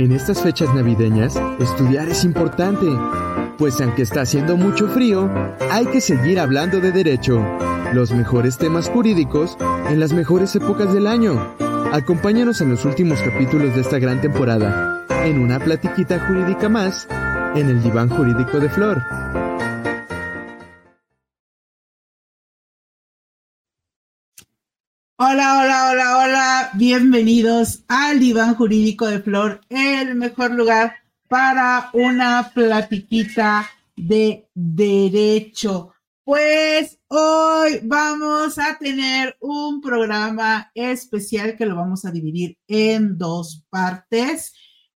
En estas fechas navideñas, estudiar es importante, pues aunque está haciendo mucho frío, hay que seguir hablando de derecho, los mejores temas jurídicos en las mejores épocas del año. Acompáñanos en los últimos capítulos de esta gran temporada, en una platiquita jurídica más, en el diván jurídico de Flor. Hola, hola, hola, hola. Bienvenidos al Diván Jurídico de Flor, el mejor lugar para una platiquita de derecho. Pues hoy vamos a tener un programa especial que lo vamos a dividir en dos partes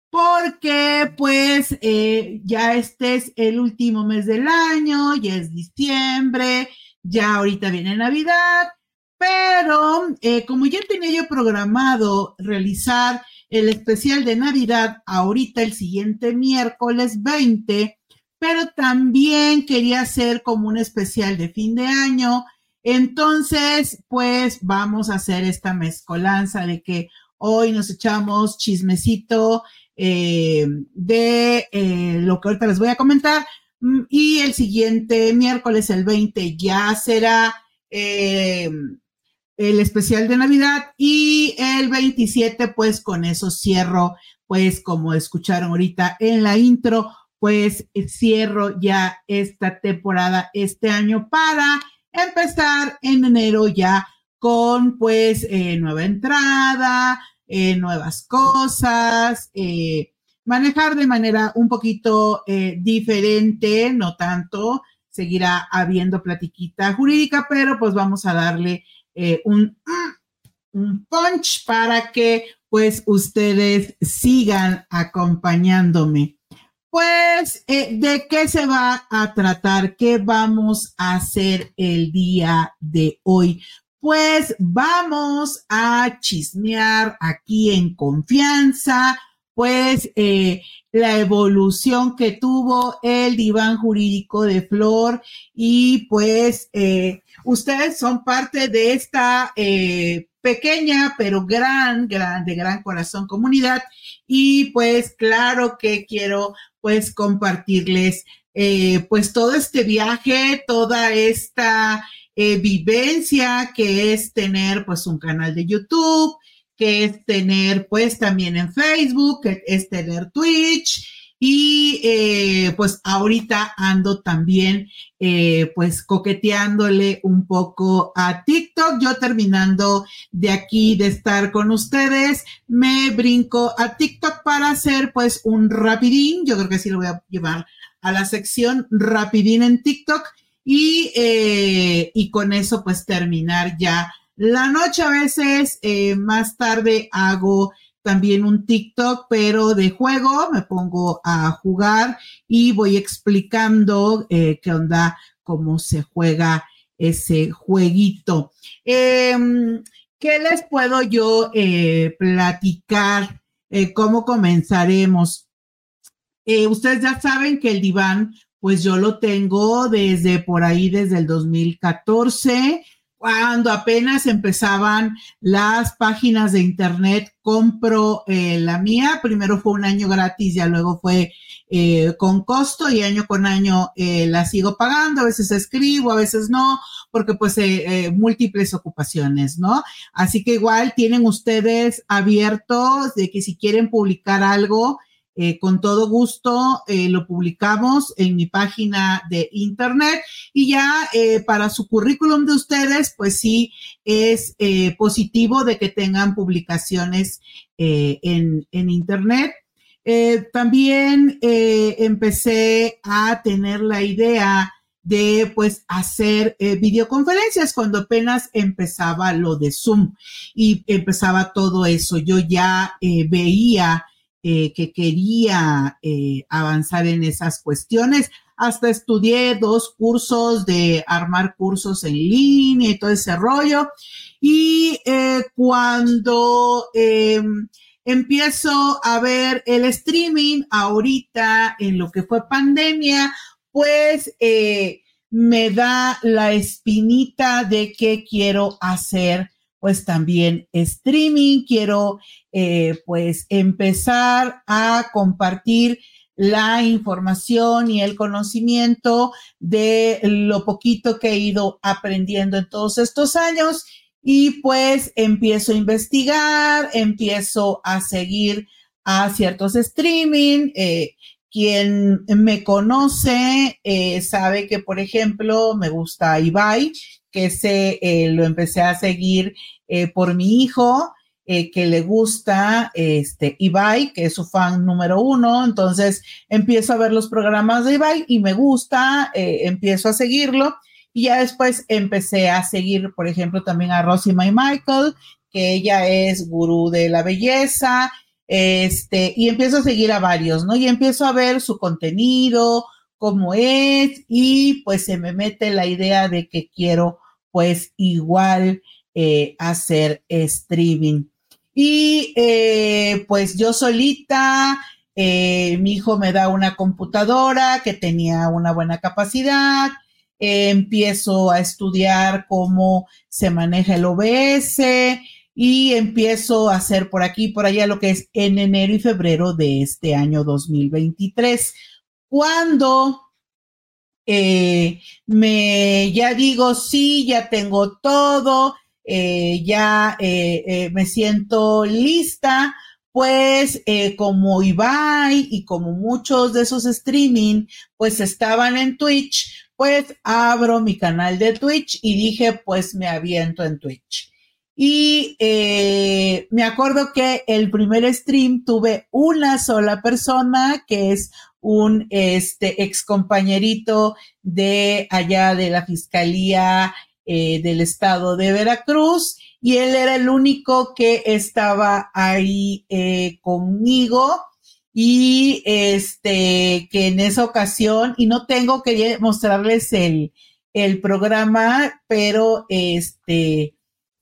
porque pues eh, ya este es el último mes del año, ya es diciembre, ya ahorita viene Navidad pero eh, como ya tenía yo programado realizar el especial de Navidad ahorita el siguiente miércoles 20, pero también quería hacer como un especial de fin de año. Entonces, pues vamos a hacer esta mezcolanza de que hoy nos echamos chismecito eh, de eh, lo que ahorita les voy a comentar. Mm, y el siguiente miércoles, el 20, ya será el especial de Navidad y el 27 pues con eso cierro pues como escucharon ahorita en la intro pues cierro ya esta temporada este año para empezar en enero ya con pues eh, nueva entrada, eh, nuevas cosas, eh, manejar de manera un poquito diferente, no tanto, seguirá habiendo platiquita jurídica, pero pues vamos a darle eh, un, un punch para que pues ustedes sigan acompañándome. Pues, eh, ¿de qué se va a tratar? ¿Qué vamos a hacer el día de hoy? Pues vamos a chismear aquí en confianza, pues eh, la evolución que tuvo el diván jurídico de Flor y pues eh, ustedes son parte de esta eh, pequeña pero gran, gran, de gran corazón comunidad y pues claro que quiero pues compartirles pues todo este viaje, toda esta vivencia que es tener pues un canal de YouTube, que es tener pues también en Facebook, que es tener Twitch y eh, pues ahorita ando también eh, pues coqueteándole un poco a TikTok. Yo terminando de aquí de estar con ustedes, me brinco a TikTok para hacer pues un rapidín. Yo creo que sí lo voy a llevar a la sección rapidín en TikTok y, eh, y con eso pues terminar ya la noche a veces, eh, más tarde hago también un TikTok, pero de juego, me pongo a jugar y voy explicando eh, qué onda, cómo se juega ese jueguito. Em, ¿Qué les puedo yo eh, platicar? ¿Cómo comenzaremos? ustedes ya saben que el diván, pues yo lo tengo desde por ahí, desde el 2014 cuando apenas empezaban las páginas de internet, compro eh, la mía. Primero fue un año gratis, ya luego fue eh, con costo y año con año eh, la sigo pagando. A veces escribo, a veces no, porque pues múltiples ocupaciones, ¿no? Así que igual tienen ustedes abiertos de que si quieren publicar algo, eh, con todo gusto eh, lo publicamos en mi página de internet y ya eh, para su currículum de ustedes, pues sí es positivo de que tengan publicaciones en, en, internet. también empecé a tener la idea de pues hacer videoconferencias cuando apenas empezaba lo de Zoom y empezaba todo eso. Yo ya veía eh, que quería eh, avanzar en esas cuestiones. Hasta estudié dos cursos de armar cursos en línea y todo ese rollo. Y eh, cuando em, empiezo a ver el streaming ahorita en lo que fue pandemia, pues me da la espinita de qué quiero hacer pues también streaming, quiero eh, pues empezar a compartir la información y el conocimiento de lo poquito que he ido aprendiendo en todos estos años y pues empiezo a investigar, empiezo a seguir a ciertos streaming. Eh, quien me conoce eh, sabe que, por ejemplo, me gusta Ibai, que se eh, lo empecé a seguir por mi hijo. que le gusta este Ibai, que es su fan número uno. Entonces empiezo a ver los programas de Ibai y me gusta, empiezo a seguirlo. Y ya después empecé a seguir, por ejemplo, también a Rosie May Michael, que ella es gurú de la belleza, este, y empiezo a seguir a varios, ¿no? Y empiezo a ver su contenido, cómo es, y pues se me mete la idea de que quiero, pues, igual eh, hacer streaming. Y eh, pues yo solita, eh, mi hijo me da una computadora que tenía una buena capacidad, empiezo a estudiar cómo se maneja el OBS y empiezo a hacer por aquí por allá lo que es en enero y febrero de este año 2023. Cuando eh, me ya digo, sí, ya tengo todo, eh, ya eh, me siento lista, pues como Ibai y como muchos de esos streaming, pues estaban en Twitch, pues abro mi canal de Twitch y dije, pues me aviento en Twitch. Y me acuerdo que el primer stream tuve una sola persona, que es un este, ex compañerito de allá de la Fiscalía eh, del Estado de Veracruz, y él era el único que estaba ahí eh, conmigo y este, que en esa ocasión, y no tengo que mostrarles el, el programa, pero este,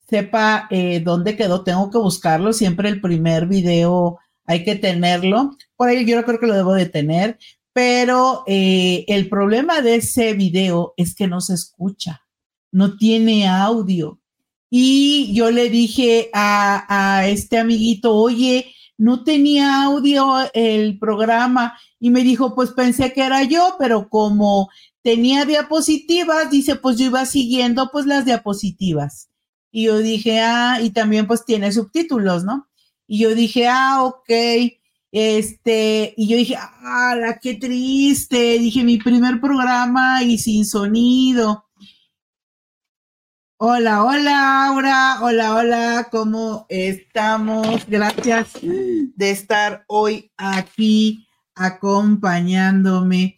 sepa eh, dónde quedó, tengo que buscarlo, siempre el primer video hay que tenerlo, por ahí yo creo que lo debo de tener, pero eh, el problema de ese video es que no se escucha, no tiene audio. Y yo le dije a, a este amiguito, oye, no tenía audio el programa y me dijo, pues pensé que era yo, pero como tenía diapositivas, dice, pues yo iba siguiendo pues las diapositivas. Y yo dije, ah, y también pues tiene subtítulos, ¿no? Y yo dije, ah, ok. Este, y yo dije, ah, qué triste. Dije, mi primer programa y sin sonido. Hola, hola, Aura. Hola, hola, ¿cómo estamos? Gracias de estar hoy aquí acompañándome.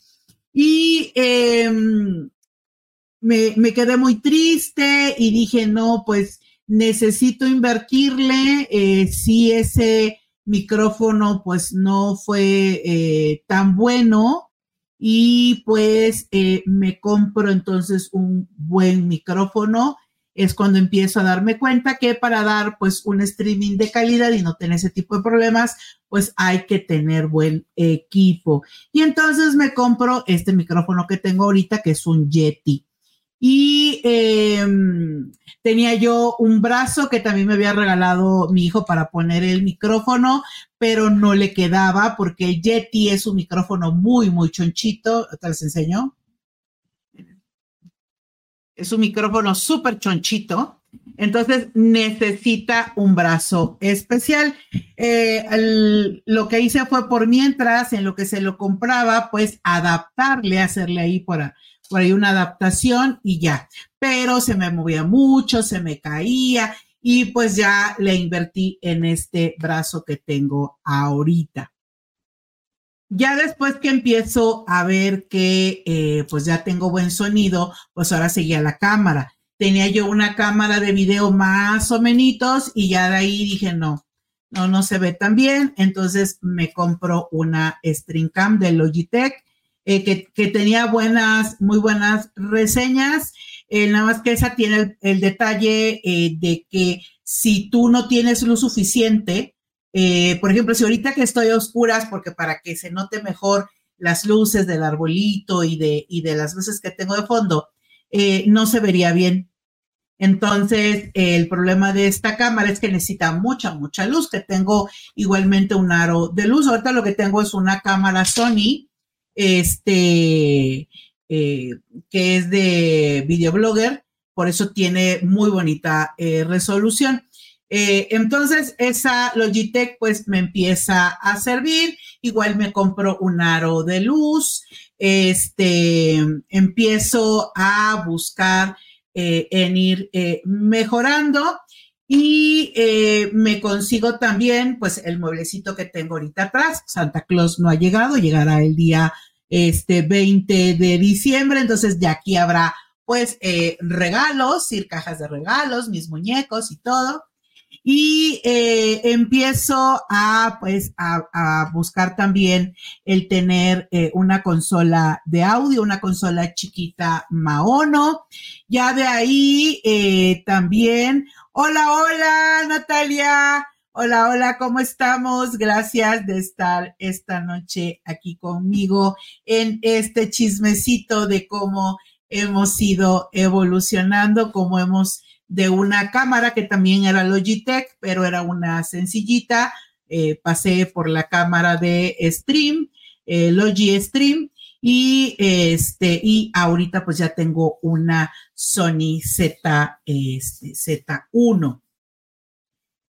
Y em, me, quedé muy triste y dije, no, pues necesito invertirle. Eh, si ese micrófono pues no fue eh, tan bueno y pues eh, me compro entonces un buen micrófono es cuando empiezo a darme cuenta que para dar pues un streaming de calidad y no tener ese tipo de problemas, pues hay que tener buen equipo. Y entonces me compro este micrófono que tengo ahorita, que es un Yeti. Y em, tenía yo un brazo que también me había regalado mi hijo para poner el micrófono, pero no le quedaba porque Yeti es un micrófono muy, muy chonchito. Te les enseño es un micrófono súper chonchito, entonces necesita un brazo especial. Eh, lo que hice fue por mientras, en lo que se lo compraba, pues adaptarle, hacerle ahí por, por ahí una adaptación y ya. Pero se me movía mucho, se me caía y pues ya le invertí en este brazo que tengo ahorita. Ya después que empiezo a ver que eh, pues ya tengo buen sonido, pues ahora seguía la cámara. Tenía yo una cámara de video más o menos y ya de ahí dije, no, no, no se ve tan bien. Entonces me compro una Cam de Logitech eh, que, tenía buenas, muy buenas reseñas. Eh, nada más que esa tiene el, detalle de que si tú no tienes luz suficiente, eh, por ejemplo, si ahorita que estoy a oscuras, porque para que se note mejor las luces del arbolito y de, y de las luces que tengo de fondo, eh, no se vería bien. Entonces, el problema de esta cámara es que necesita mucha, mucha luz, que tengo igualmente un aro de luz. Ahorita lo que tengo es una cámara Sony, este, eh, que es de videoblogger, por eso tiene muy bonita eh, resolución. Eh, entonces, esa Logitech pues me empieza a servir. Igual me compro un aro de luz. Este, empiezo a buscar en ir mejorando y eh, me consigo también pues el mueblecito que tengo ahorita atrás. Santa Claus no ha llegado, llegará el día este 20 de diciembre, entonces de aquí habrá pues regalos, ir cajas de regalos, mis muñecos y todo y eh, empiezo a, pues, a, buscar también el tener eh, una consola de audio, una consola chiquita Maono. Ya de ahí eh, también, hola, hola, Natalia. Hola, hola, ¿cómo estamos? Gracias de estar esta noche aquí conmigo en este chismecito de cómo hemos ido evolucionando, cómo hemos de una cámara que también era Logitech, pero era una sencillita. Eh, pasé por la cámara de Stream, eh, Logi Stream, y este, y ahorita pues ya tengo una Sony Z, este, Z1.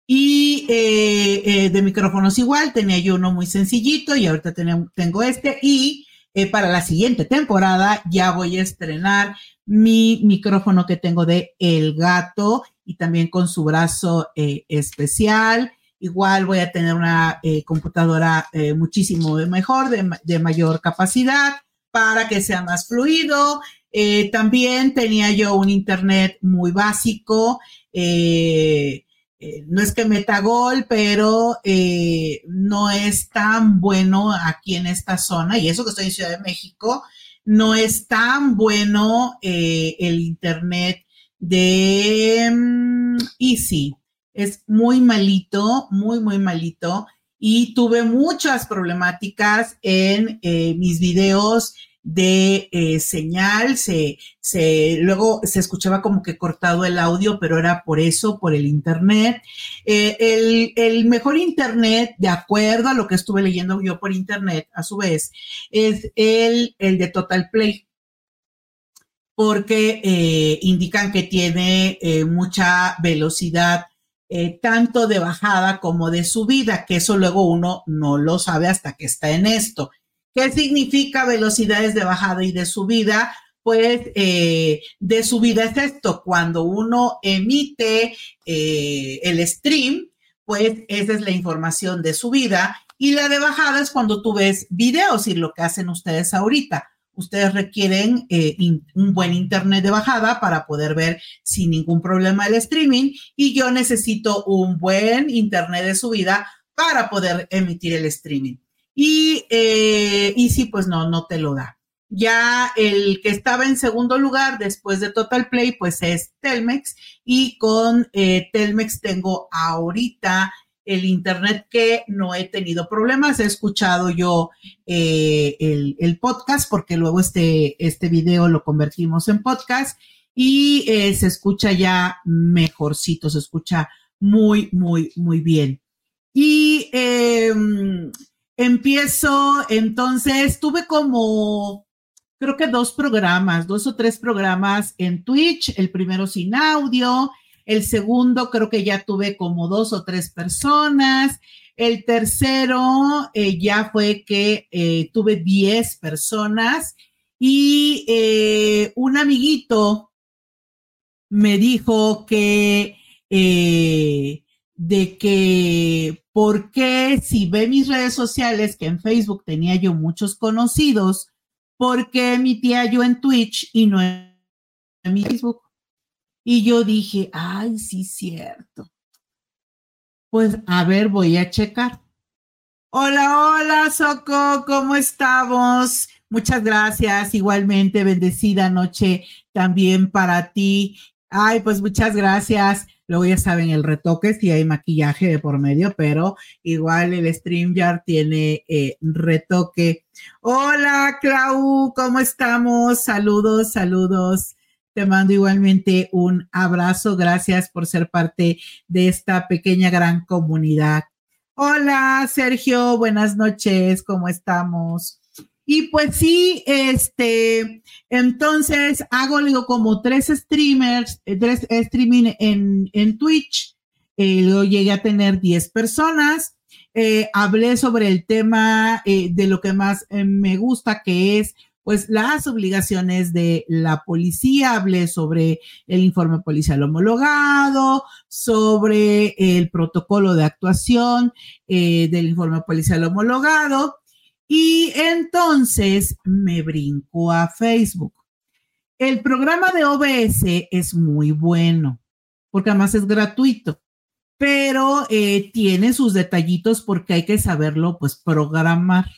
Y eh, de micrófonos igual, tenía yo uno muy sencillito y ahorita tengo este. Y para la siguiente temporada ya voy a estrenar mi micrófono que tengo de El Gato y también con su brazo eh, especial. Igual voy a tener una eh, computadora eh, muchísimo mejor, de, mayor capacidad, para que sea más fluido. también tenía yo un internet muy básico. no es que meta gol, pero no es tan bueno aquí en esta zona. Y eso que estoy en Ciudad de México, no es tan bueno eh, el Internet de mm, Easy. Es muy malito, muy, muy malito. Y tuve muchas problemáticas en eh, mis videos de eh, señal, se, se, luego se escuchaba como que cortado el audio, pero era por eso, por el Internet. Eh, el, el, mejor Internet, de acuerdo a lo que estuve leyendo yo por Internet, a su vez, es el, el de Total Play porque indican que tiene mucha velocidad, tanto de bajada como de subida, que eso luego uno no lo sabe hasta que está en esto. ¿Qué significa velocidades de bajada y de subida? Pues eh, de subida es esto, cuando uno emite eh, el stream, pues esa es la información de subida y la de bajada es cuando tú ves videos y lo que hacen ustedes ahorita. Ustedes requieren eh, un buen internet de bajada para poder ver sin ningún problema el streaming y yo necesito un buen internet de subida para poder emitir el streaming. Y, eh, y sí, pues no, no te lo da. Ya el que estaba en segundo lugar después de Total Play, pues es Telmex. Y con eh, Telmex tengo ahorita el internet que no he tenido problemas. He escuchado yo eh, el, podcast porque luego este, este video lo convertimos en podcast y eh, se escucha ya mejorcito, se escucha muy, muy, muy bien. Y eh, Empiezo, entonces, tuve como, creo que dos programas, dos o tres programas en Twitch, el primero sin audio, el segundo creo que ya tuve como dos o tres personas, el tercero eh, ya fue que eh, tuve diez personas y eh, un amiguito me dijo que de que por qué si ve mis redes sociales, que en Facebook tenía yo muchos conocidos, ¿por qué emitía yo en Twitch y no en Facebook? Y yo dije, ay, sí, cierto. Pues a ver, voy a checar. Hola, hola, Soco, ¿cómo estamos? Muchas gracias. Igualmente, bendecida noche también para ti. Ay, pues muchas gracias. Luego ya saben el retoque si hay maquillaje de por medio, pero igual el StreamYard tiene eh, retoque. Hola, Clau, ¿cómo estamos? Saludos, saludos te mando igualmente un abrazo. Gracias por ser parte de esta pequeña gran comunidad. Hola, Sergio, buenas noches, ¿cómo estamos? Y pues sí, este, entonces hago como tres streamers, eh, tres streaming en, en Twitch. Eh, luego llegué a tener 10 personas. Eh, hablé sobre el tema de lo que más me gusta, que es pues las obligaciones de la policía, hablé sobre el informe policial homologado, sobre el protocolo de actuación eh, del informe policial homologado y entonces me brincó a Facebook. El programa de OBS es muy bueno porque además es gratuito, pero eh, tiene sus detallitos porque hay que saberlo pues programar.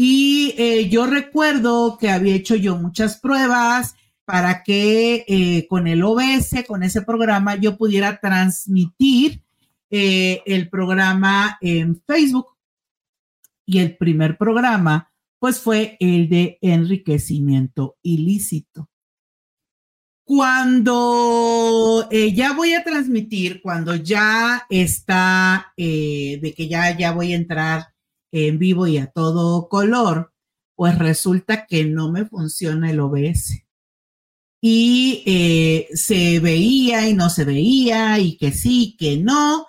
Y eh, yo recuerdo que había hecho yo muchas pruebas para que eh, con el OBS, con ese programa, yo pudiera transmitir eh, el programa en Facebook. Y el primer programa, pues fue el de enriquecimiento ilícito. Cuando ya voy a transmitir, cuando ya está, de que ya, ya voy a entrar en vivo y a todo color, pues resulta que no me funciona el OBS. Y eh, se veía y no se veía, y que sí, que no.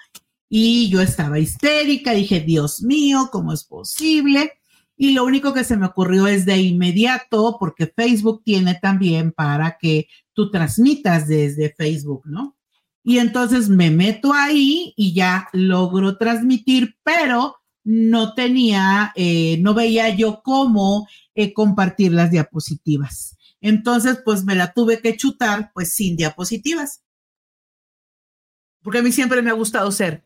Y yo estaba histérica, dije, Dios mío, ¿cómo es posible? Y lo único que se me ocurrió es de inmediato, porque Facebook tiene también para que tú transmitas desde Facebook, ¿no? Y entonces me meto ahí y ya logro transmitir, pero no tenía, eh, no veía yo cómo eh, compartir las diapositivas. Entonces, pues me la tuve que chutar, pues sin diapositivas. Porque a mí siempre me ha gustado ser,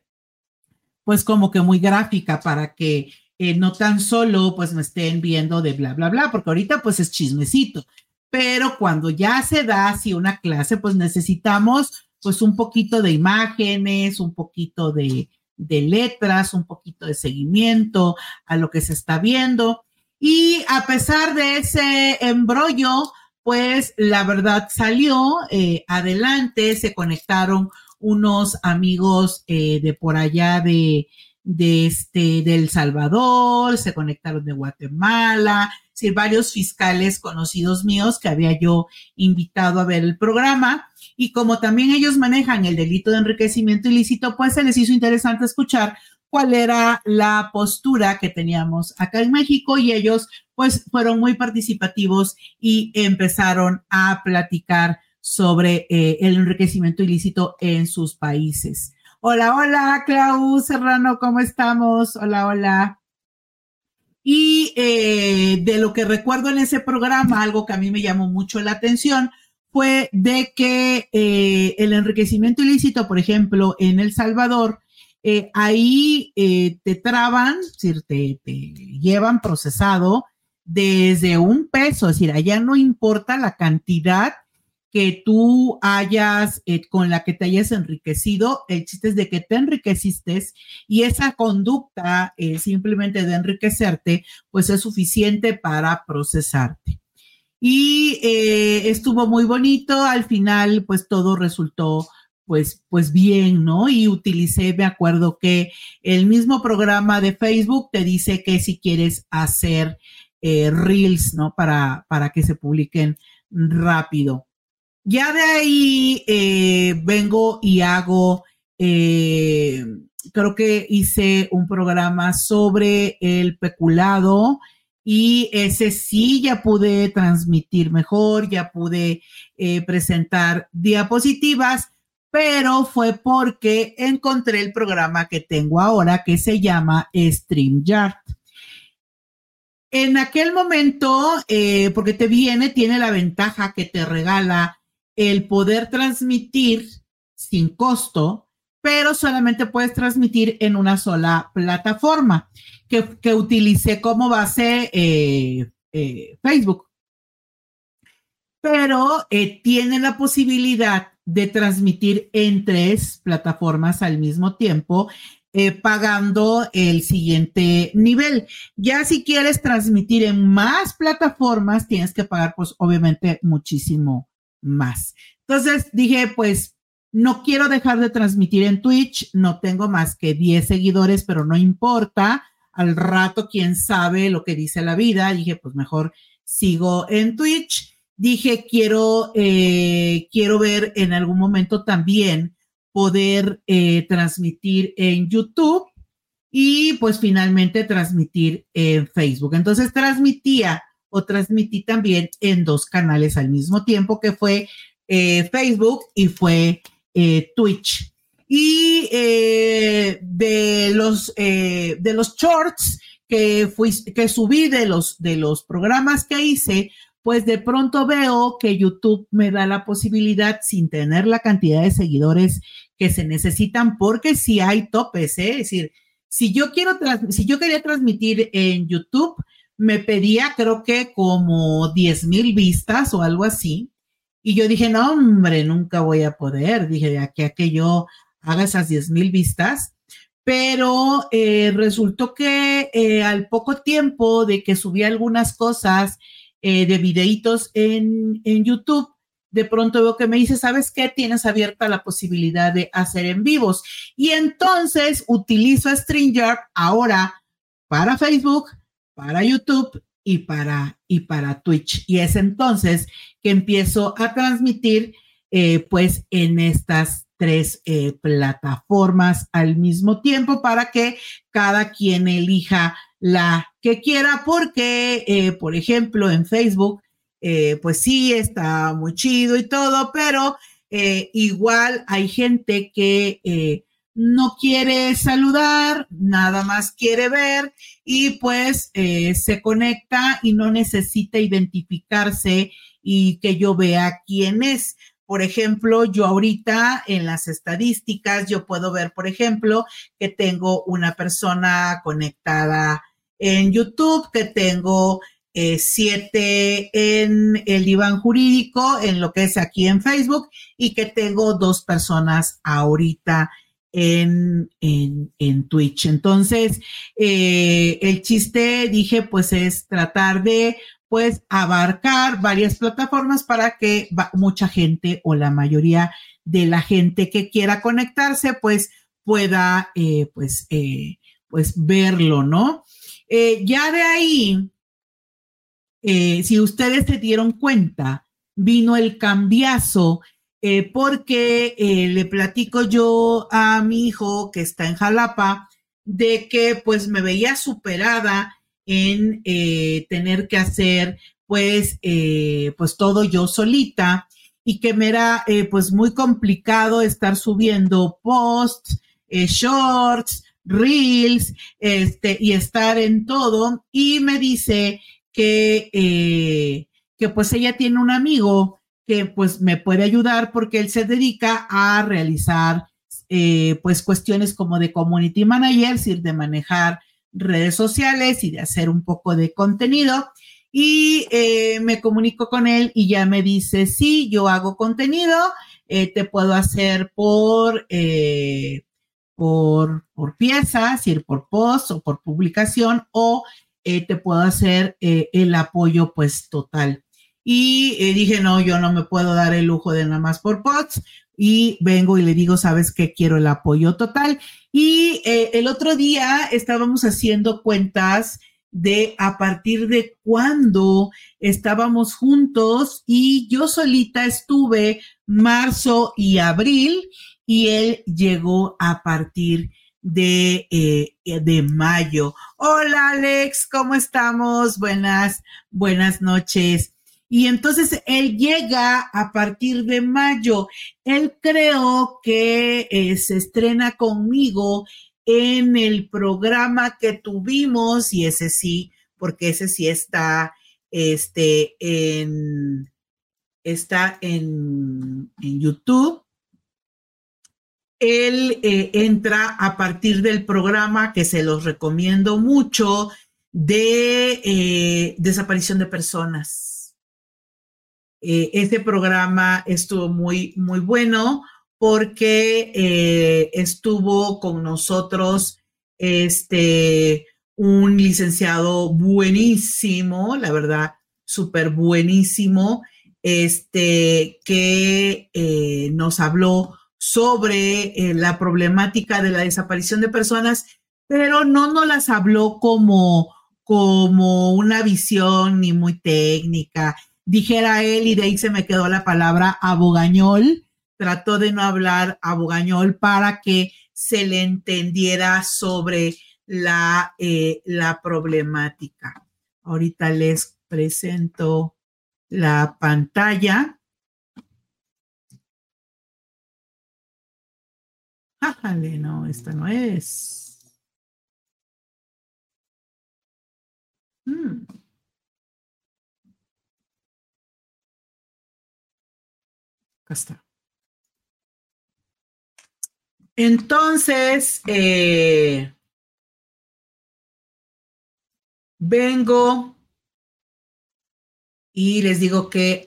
pues como que muy gráfica para que eh, no tan solo pues me estén viendo de bla, bla, bla, porque ahorita pues es chismecito. Pero cuando ya se da así una clase, pues necesitamos pues un poquito de imágenes, un poquito de, de letras, un poquito de seguimiento a lo que se está viendo. Y a pesar de ese embrollo, pues la verdad salió eh, adelante, se conectaron unos amigos eh, de por allá de, de este, de El Salvador, se conectaron de Guatemala, sí, varios fiscales conocidos míos que había yo invitado a ver el programa. Y como también ellos manejan el delito de enriquecimiento ilícito, pues se les hizo interesante escuchar cuál era la postura que teníamos acá en México y ellos pues fueron muy participativos y empezaron a platicar sobre eh, el enriquecimiento ilícito en sus países. Hola, hola, Clau Serrano, ¿cómo estamos? Hola, hola. Y eh, de lo que recuerdo en ese programa, algo que a mí me llamó mucho la atención fue de que eh, el enriquecimiento ilícito, por ejemplo, en El Salvador, eh, ahí te traban, es decir, te, te, llevan procesado desde un peso, es decir, allá no importa la cantidad que tú hayas, eh, con la que te hayas enriquecido, el chiste es de que te enriqueciste y esa conducta eh, simplemente de enriquecerte, pues es suficiente para procesarte. Y eh, estuvo muy bonito, al final pues todo resultó pues, pues bien, ¿no? Y utilicé, me acuerdo que el mismo programa de Facebook te dice que si quieres hacer reels, ¿no? Para, para que se publiquen rápido. Ya de ahí eh, vengo y hago, eh, creo que hice un programa sobre el peculado y ese sí ya pude transmitir mejor, ya pude eh, presentar diapositivas, pero fue porque encontré el programa que tengo ahora que se llama StreamYard. En aquel momento, porque te viene, tiene la ventaja que te regala el poder transmitir sin costo, pero solamente puedes transmitir en una sola plataforma que, que como base eh, eh, Facebook. Pero eh, tiene la posibilidad de transmitir en tres plataformas al mismo tiempo, pagando el siguiente nivel. Ya si quieres transmitir en más plataformas, tienes que pagar, pues obviamente, muchísimo más. Entonces dije, pues no quiero dejar de transmitir en Twitch, no tengo más que 10 seguidores, pero no importa. Al rato, quién sabe lo que dice la vida. Dije, pues mejor sigo en Twitch. Dije, quiero, eh, quiero ver en algún momento también poder eh, transmitir en YouTube y pues finalmente transmitir en Facebook. Entonces transmitía o transmití también en dos canales al mismo tiempo, que fue eh, Facebook y fue eh, Twitch. Y eh, de, los, de los shorts que, que subí de los, de los programas que hice, pues de pronto veo que YouTube me da la posibilidad sin tener la cantidad de seguidores que se necesitan, porque si hay topes, es decir, si yo quiero, si yo quería transmitir en YouTube, me pedía creo que como 10 mil vistas o algo así. Y yo dije, no, hombre, nunca voy a poder. Dije, de aquí a que yo haga esas 10 mil vistas. Pero eh, resultó que eh, al poco tiempo de que subí algunas cosas eh, de videitos en, en YouTube, de pronto veo que me dice, ¿sabes qué? Tienes abierta la posibilidad de hacer en vivos. Y entonces utilizo StreamYard ahora para Facebook, para YouTube y para, y para Twitch. Y es entonces que empiezo a transmitir eh, pues en estas tres eh, plataformas al mismo tiempo para que cada quien elija la que quiera, porque, eh, por ejemplo, en Facebook, pues sí, está muy chido y todo, pero igual hay gente que no quiere saludar, nada más quiere ver y pues eh, se conecta y no necesita identificarse y que yo vea quién es. Por ejemplo, yo ahorita en las estadísticas, yo puedo ver, por ejemplo, que tengo una persona conectada en YouTube, que tengo eh, siete en el diván jurídico, en lo que es aquí en Facebook, y que tengo dos personas ahorita en, en, Twitch. Entonces, eh, el chiste, dije, pues es tratar de, pues, abarcar varias plataformas para que mucha gente o la mayoría de la gente que quiera conectarse, pues, pueda, eh, pues, eh, pues, verlo, ¿no? ya de ahí, si ustedes se dieron cuenta, vino el cambiazo eh, porque eh, le platico yo a mi hijo que está en Jalapa de que pues me veía superada en eh, tener que hacer pues, pues todo yo solita y que me era pues muy complicado estar subiendo posts, shorts, reels, este, y estar en todo. Y me dice que, que pues ella tiene un amigo que pues me puede ayudar porque él se dedica a realizar eh, pues cuestiones como de community manager, ir de manejar redes sociales y de hacer un poco de contenido. Y eh, me comunico con él y ya me dice, sí, yo hago contenido, eh, te puedo hacer por, por, por piezas, ir por post o por publicación, o te puedo hacer el apoyo pues total y eh, dije, no, yo no me puedo dar el lujo de nada más por pots. Y vengo y le digo, sabes que quiero el apoyo total. Y eh, el otro día estábamos haciendo cuentas de a partir de cuándo estábamos juntos y yo solita estuve marzo y abril y él llegó a partir de, eh, de mayo. Hola Alex, ¿cómo estamos? Buenas, buenas noches. Y entonces él llega a partir de mayo. Él creo que eh, se estrena conmigo en el programa que tuvimos, y ese sí, porque ese sí está, este, en, está en, YouTube. Él eh, entra a partir del programa que se los recomiendo mucho de eh, desaparición de personas eh, este programa estuvo muy, muy bueno porque eh, estuvo con nosotros este, un licenciado buenísimo, la verdad, súper buenísimo, este, que eh, nos habló sobre eh, la problemática de la desaparición de personas, pero no nos las habló como, como una visión ni muy técnica. Dijera él, y de ahí se me quedó la palabra abogañol, trató de no hablar abogañol para que se le entendiera sobre la, eh, la problemática. Ahorita les presento la pantalla. Ájale, no, esta no es. Hmm. Acá está. Entonces, eh, vengo y les digo que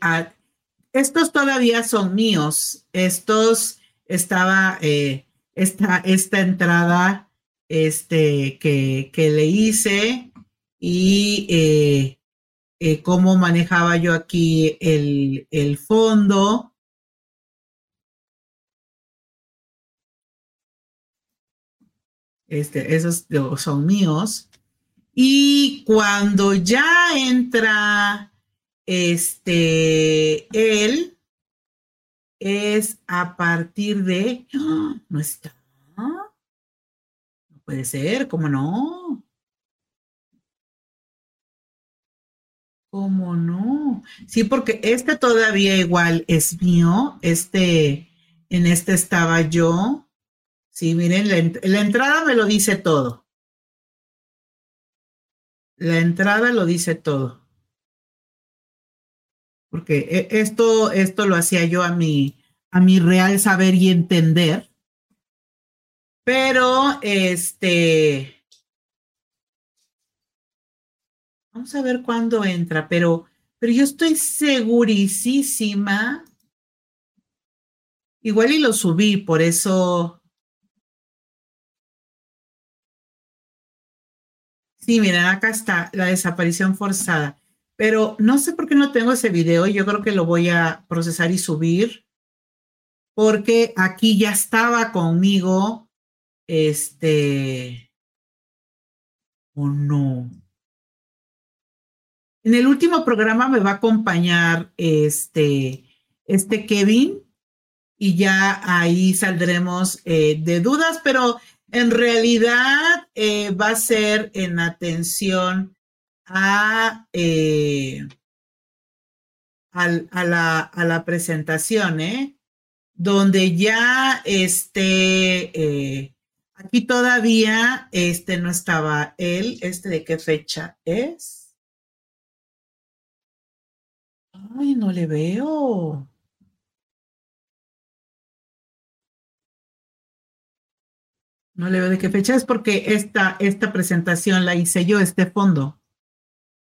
estos todavía son míos. Estos estaba eh, esta, esta entrada este, que, que le hice y eh, eh, cómo manejaba yo aquí el, el fondo. Este, esos son míos. Y cuando ya entra este, él, es a partir de, ¡ah! no está, no puede ser, ¿cómo no? ¿Cómo no? Sí, porque este todavía igual es mío, este, en este estaba yo. Sí, miren, la entrada me lo dice todo. La entrada lo dice todo. Porque e, esto, esto lo hacía yo a mi, a mi real saber y entender. Pero, este, vamos a ver cuándo entra, pero, pero yo estoy segurísima. Igual y lo subí, por eso Sí, miren, acá está la desaparición forzada. Pero no sé por qué no tengo ese video. Yo creo que lo voy a procesar y subir. Porque aquí ya estaba conmigo. Este. ¿O no? En el último programa me va a acompañar este, este Kevin. Y ya ahí saldremos eh, de dudas, pero en realidad eh, va a ser en atención a, eh, a, la, a, la, presentación, ¿eh? Donde ya este, aquí todavía este no estaba él, este de qué fecha es. Ay, no le veo. No le veo de qué fecha es porque esta, esta presentación la hice yo, este fondo.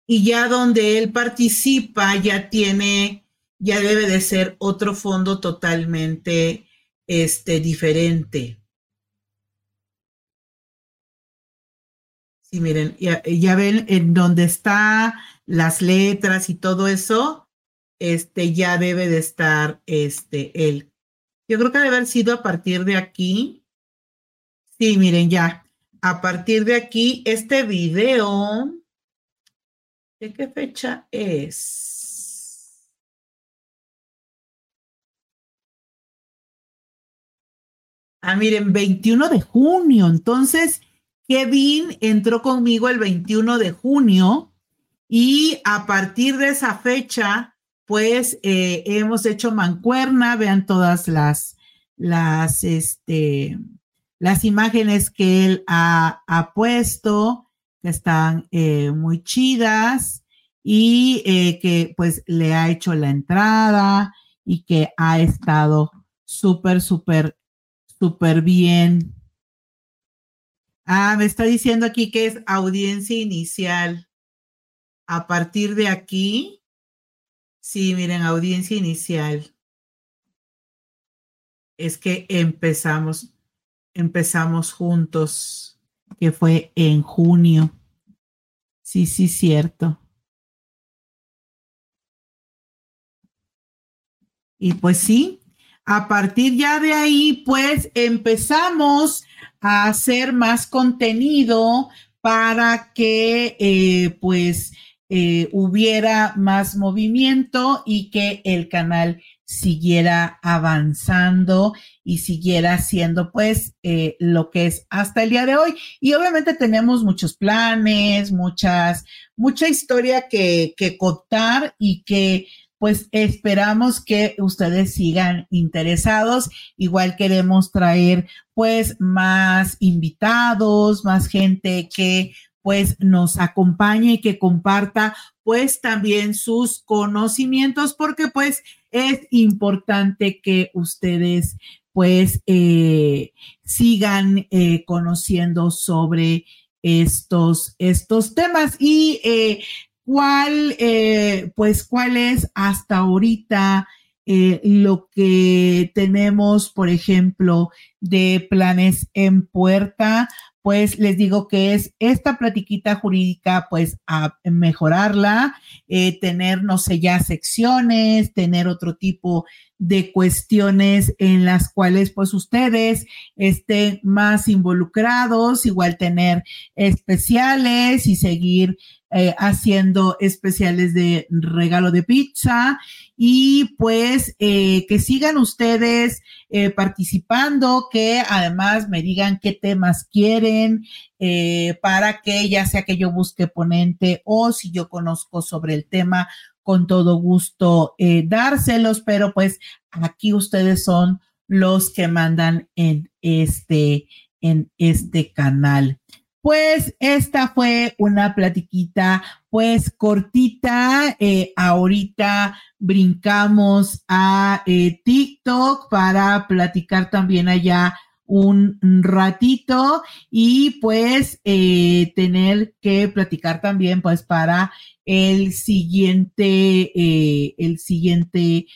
Y ya donde él participa, ya tiene, ya debe de ser otro fondo totalmente este, diferente. Sí, miren, ya, ya ven en donde está las letras y todo eso, este ya debe de estar este él. Yo creo que debe haber sido a partir de aquí Sí, miren, ya. A partir de aquí, este video, ¿de qué fecha es? Ah, miren, 21 de junio. Entonces, Kevin entró conmigo el 21 de junio y a partir de esa fecha, pues eh, hemos hecho mancuerna. Vean todas las, las, este, las imágenes que él ha, puesto, que están eh, muy chidas y eh, que pues le ha hecho la entrada y que ha estado súper, súper, súper bien. Ah, me está diciendo aquí que es audiencia inicial. A partir de aquí, sí, miren, audiencia inicial. Es que empezamos empezamos juntos, que fue en junio. Sí, sí, cierto. Y pues sí, a partir ya de ahí, pues empezamos a hacer más contenido para que eh, pues eh, hubiera más movimiento y que el canal siguiera avanzando y siguiera siendo pues eh, lo que es hasta el día de hoy. Y obviamente tenemos muchos planes, muchas, mucha historia que, que contar y que pues esperamos que ustedes sigan interesados. Igual queremos traer pues más invitados, más gente que pues nos acompañe y que comparta pues también sus conocimientos porque pues es importante que ustedes pues eh, sigan eh, conociendo sobre estos, estos temas. Y eh, cuál, pues, cuál es hasta ahorita lo que tenemos, por ejemplo, de planes en puerta, pues les digo que es esta platiquita jurídica, pues a mejorarla, eh, tener, no sé, ya secciones, tener otro tipo de cuestiones en las cuales pues ustedes estén más involucrados, igual tener especiales y seguir eh, haciendo especiales de regalo de pizza y pues eh, que sigan ustedes eh, participando, que además me digan qué temas quieren para que ya sea que yo busque ponente o si yo conozco sobre el tema, con todo gusto dárselos, pero pues aquí ustedes son los que mandan en este, en este canal. Pues esta fue una platiquita pues cortita. Eh, ahorita brincamos a eh, TikTok para platicar también allá un ratito y pues eh, tener que platicar también pues para el siguiente, el siguiente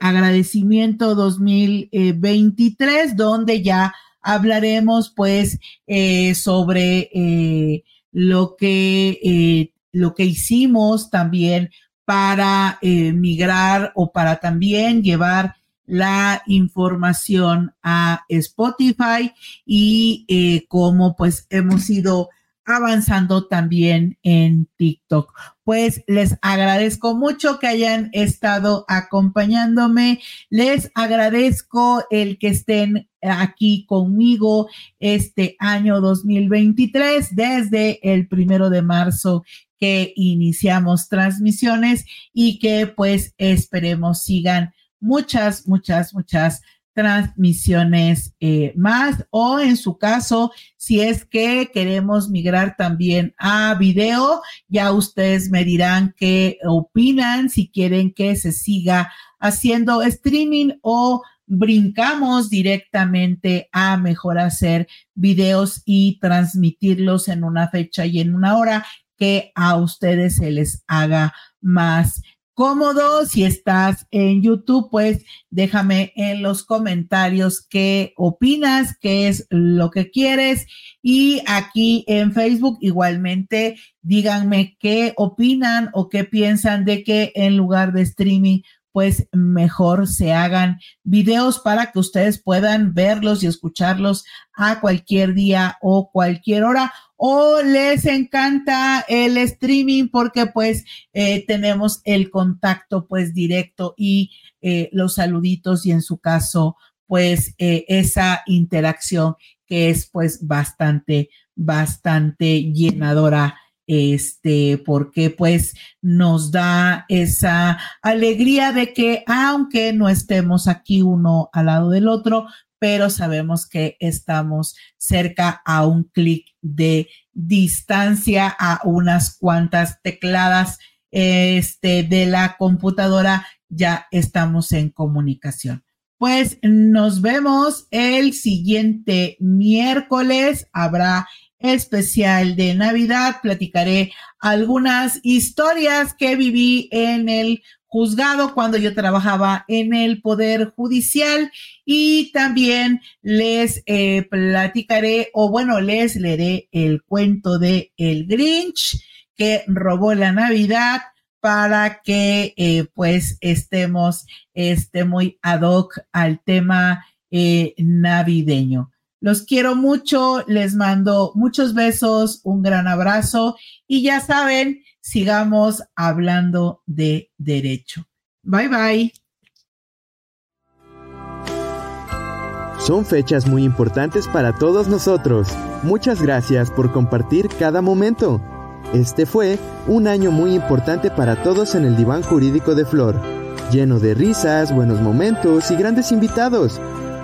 agradecimiento 2023 donde ya hablaremos pues eh, sobre eh, lo que eh, lo que hicimos también para migrar o para también llevar la información a Spotify y cómo pues hemos ido avanzando también en TikTok. Pues les agradezco mucho que hayan estado acompañándome. Les agradezco el que estén aquí conmigo este año 2023 desde el primero de marzo que iniciamos transmisiones y que pues esperemos sigan muchas, muchas, muchas transmisiones eh, más o en su caso, si es que queremos migrar también a video, ya ustedes me dirán qué opinan, si quieren que se siga haciendo streaming o brincamos directamente a mejor hacer videos y transmitirlos en una fecha y en una hora que a ustedes se les haga más cómodo. Si estás en YouTube, pues déjame en los comentarios qué opinas, qué es lo que quieres. Y aquí en Facebook igualmente díganme qué opinan o qué piensan de que en lugar de streaming pues mejor se hagan videos para que ustedes puedan verlos y escucharlos a cualquier día o cualquier hora. O les encanta el streaming porque pues eh, tenemos el contacto pues directo y eh, los saluditos y en su caso pues eh, esa interacción que es pues bastante, bastante llenadora este, porque pues nos da esa alegría de que aunque no estemos aquí uno al lado del otro, pero sabemos que estamos cerca a un clic de distancia, a unas cuantas tecladas este, de la computadora, ya estamos en comunicación. Pues nos vemos el siguiente miércoles. Habrá especial de Navidad. Platicaré algunas historias que viví en el juzgado cuando yo trabajaba en el Poder Judicial y también les eh, platicaré o bueno, les leeré el cuento de El Grinch que robó la Navidad para que eh, pues estemos este, muy ad hoc al tema eh, navideño. Los quiero mucho, les mando muchos besos, un gran abrazo y ya saben, sigamos hablando de derecho. Bye bye. Son fechas muy importantes para todos nosotros. Muchas gracias por compartir cada momento. Este fue un año muy importante para todos en el diván jurídico de Flor, lleno de risas, buenos momentos y grandes invitados.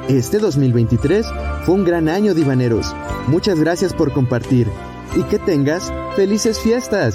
Este 2023 fue un gran año, divaneros. Muchas gracias por compartir y que tengas felices fiestas.